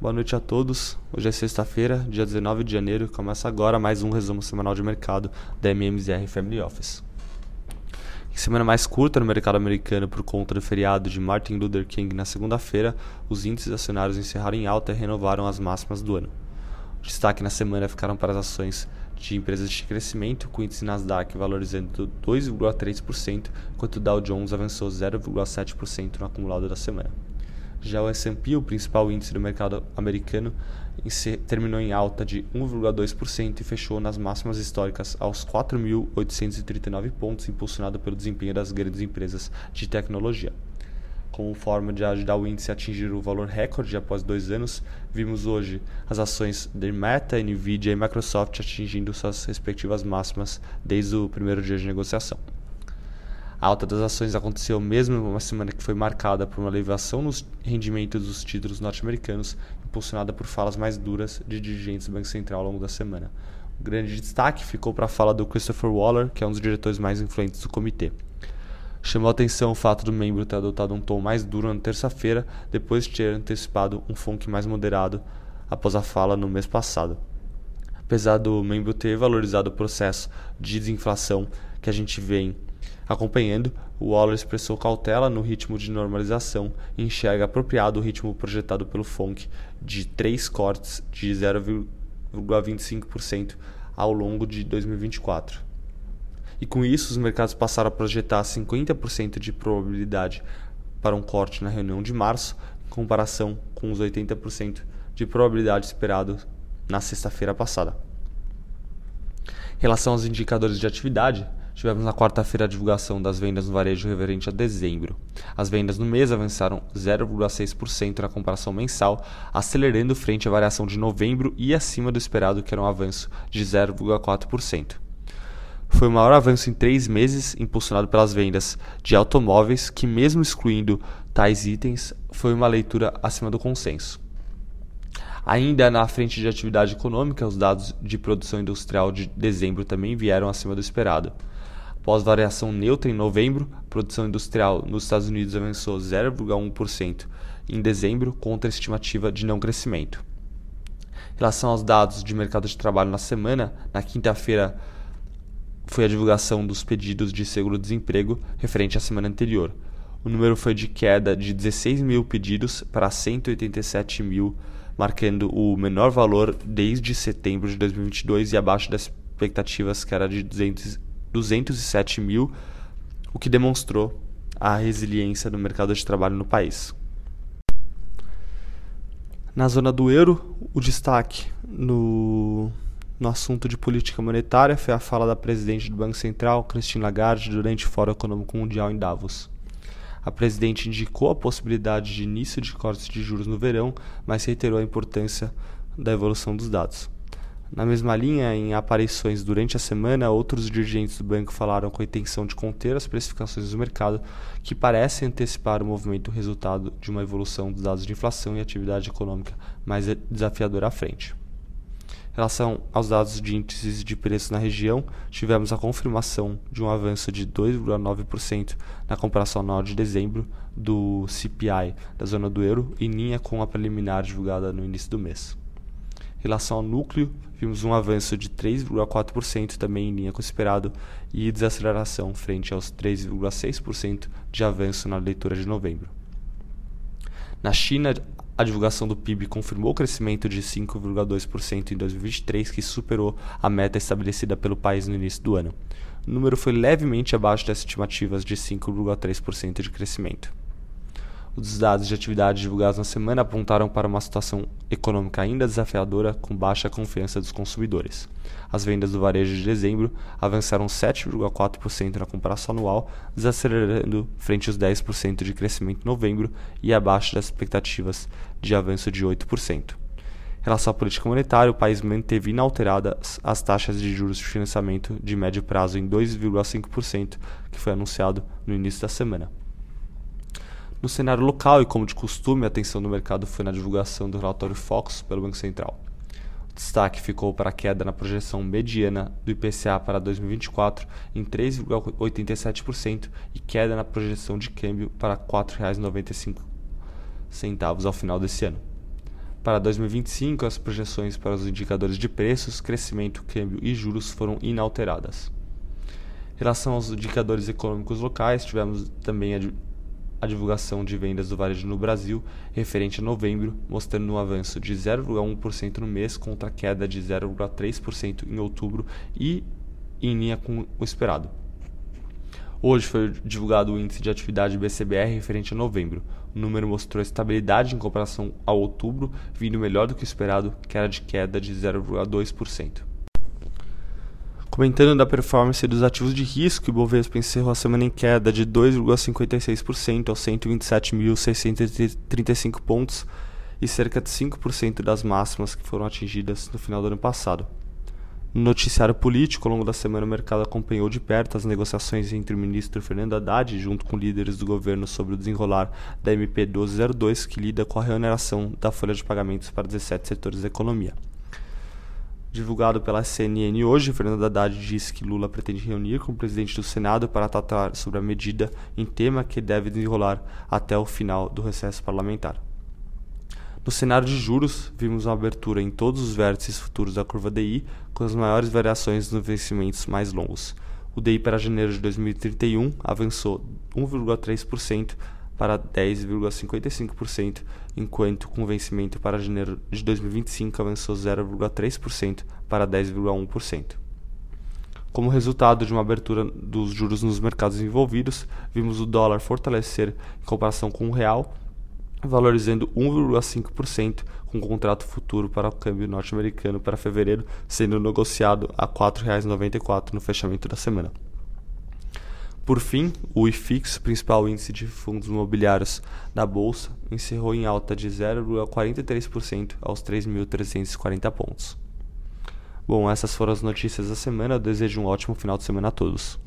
Boa noite a todos. Hoje é sexta-feira, dia 19 de janeiro, começa agora mais um resumo semanal de mercado da MMZR Family Office. Em semana mais curta no mercado americano por conta do feriado de Martin Luther King na segunda-feira, os índices acionários encerraram em alta e renovaram as máximas do ano. O destaque na semana ficaram para as ações de empresas de crescimento, com o índice Nasdaq valorizando 2,3%, enquanto o Dow Jones avançou 0,7% no acumulado da semana. Já o S&P, o principal índice do mercado americano, terminou em alta de 1,2% e fechou nas máximas históricas aos 4.839 pontos, impulsionado pelo desempenho das grandes empresas de tecnologia. Como forma de ajudar o índice a atingir o valor recorde após dois anos, vimos hoje as ações de Meta, Nvidia e Microsoft atingindo suas respectivas máximas desde o primeiro dia de negociação. A alta das ações aconteceu mesmo em uma semana que foi marcada por uma elevação nos rendimentos dos títulos norte-americanos, impulsionada por falas mais duras de dirigentes do Banco Central ao longo da semana. O grande destaque ficou para a fala do Christopher Waller, que é um dos diretores mais influentes do comitê. Chamou a atenção o fato do membro ter adotado um tom mais duro na terça-feira, depois de ter antecipado um funk mais moderado após a fala no mês passado. Apesar do membro ter valorizado o processo de desinflação que a gente vem Acompanhando, o Waller expressou cautela no ritmo de normalização e enxerga apropriado o ritmo projetado pelo FONC de três cortes de 0,25% ao longo de 2024. E com isso, os mercados passaram a projetar 50% de probabilidade para um corte na reunião de março, em comparação com os 80% de probabilidade esperado na sexta-feira passada. Em relação aos indicadores de atividade, Tivemos na quarta-feira a divulgação das vendas no varejo referente a dezembro. As vendas no mês avançaram 0,6% na comparação mensal, acelerando frente à variação de novembro e acima do esperado, que era um avanço de 0,4%. Foi o maior avanço em três meses, impulsionado pelas vendas de automóveis, que, mesmo excluindo tais itens, foi uma leitura acima do consenso. Ainda na frente de atividade econômica, os dados de produção industrial de dezembro também vieram acima do esperado. Após variação neutra em novembro, a produção industrial nos Estados Unidos avançou 0,1% em dezembro, contra a estimativa de não crescimento. Em relação aos dados de mercado de trabalho na semana, na quinta-feira foi a divulgação dos pedidos de seguro-desemprego referente à semana anterior. O número foi de queda de 16 mil pedidos para 187 mil, marcando o menor valor desde setembro de 2022 e abaixo das expectativas que era de 200 207 mil, o que demonstrou a resiliência do mercado de trabalho no país. Na zona do euro, o destaque no, no assunto de política monetária foi a fala da presidente do Banco Central, Christine Lagarde, durante o Fórum Econômico Mundial em Davos. A presidente indicou a possibilidade de início de cortes de juros no verão, mas reiterou a importância da evolução dos dados. Na mesma linha, em aparições durante a semana, outros dirigentes do banco falaram com a intenção de conter as precificações do mercado, que parecem antecipar o movimento resultado de uma evolução dos dados de inflação e atividade econômica mais desafiadora à frente. Em relação aos dados de índices de preços na região, tivemos a confirmação de um avanço de 2,9% na comparação anual de dezembro do CPI da zona do euro, em linha com a preliminar divulgada no início do mês. Em relação ao núcleo, vimos um avanço de 3,4% também em linha com o esperado e desaceleração frente aos 3,6% de avanço na leitura de novembro. Na China, a divulgação do PIB confirmou o crescimento de 5,2% em 2023, que superou a meta estabelecida pelo país no início do ano. O número foi levemente abaixo das estimativas de 5,3% de crescimento. Os dados de atividade divulgados na semana apontaram para uma situação econômica ainda desafiadora, com baixa confiança dos consumidores. As vendas do varejo de dezembro avançaram 7,4% na comparação anual, desacelerando frente aos 10% de crescimento em novembro e abaixo das expectativas de avanço de 8%. Em relação à política monetária, o país manteve inalteradas as taxas de juros de financiamento de médio prazo em 2,5%, que foi anunciado no início da semana. No cenário local e como de costume, a atenção do mercado foi na divulgação do relatório Focus pelo Banco Central. O destaque ficou para a queda na projeção mediana do IPCA para 2024 em 3,87% e queda na projeção de câmbio para R$ 4,95 ao final desse ano. Para 2025, as projeções para os indicadores de preços, crescimento, câmbio e juros foram inalteradas. Em relação aos indicadores econômicos locais, tivemos também a, a divulgação de vendas do varejo no Brasil, referente a novembro, mostrando um avanço de 0,1% no mês contra a queda de 0,3% em outubro e em linha com o esperado. Hoje foi divulgado o índice de atividade BCBR referente a novembro. O número mostrou estabilidade em comparação a outubro, vindo melhor do que o esperado, que era de queda de 0,2%. Comentando da performance dos ativos de risco, o Ibovespa encerrou a semana em queda de 2,56% aos 127.635 pontos e cerca de 5% das máximas que foram atingidas no final do ano passado. No noticiário político, ao longo da semana, o mercado acompanhou de perto as negociações entre o ministro Fernando Haddad, junto com líderes do governo, sobre o desenrolar da MP 1202, que lida com a reoneração da folha de pagamentos para 17 setores da economia. Divulgado pela CNN hoje, Fernando Haddad disse que Lula pretende reunir com o presidente do Senado para tratar sobre a medida em tema que deve desenrolar até o final do recesso parlamentar. No cenário de juros, vimos uma abertura em todos os vértices futuros da curva DI, com as maiores variações nos vencimentos mais longos. O DI para janeiro de 2031 avançou 1,3% para 10,55%, enquanto com vencimento para janeiro de 2025 avançou 0,3% para 10,1%. Como resultado de uma abertura dos juros nos mercados envolvidos, vimos o dólar fortalecer em comparação com o real valorizando 1,5% com o contrato futuro para o câmbio norte-americano para fevereiro sendo negociado a R$ 4,94 no fechamento da semana. Por fim, o IFIX, principal índice de fundos imobiliários da bolsa, encerrou em alta de 0,43% aos 3.340 pontos. Bom, essas foram as notícias da semana. Eu desejo um ótimo final de semana a todos.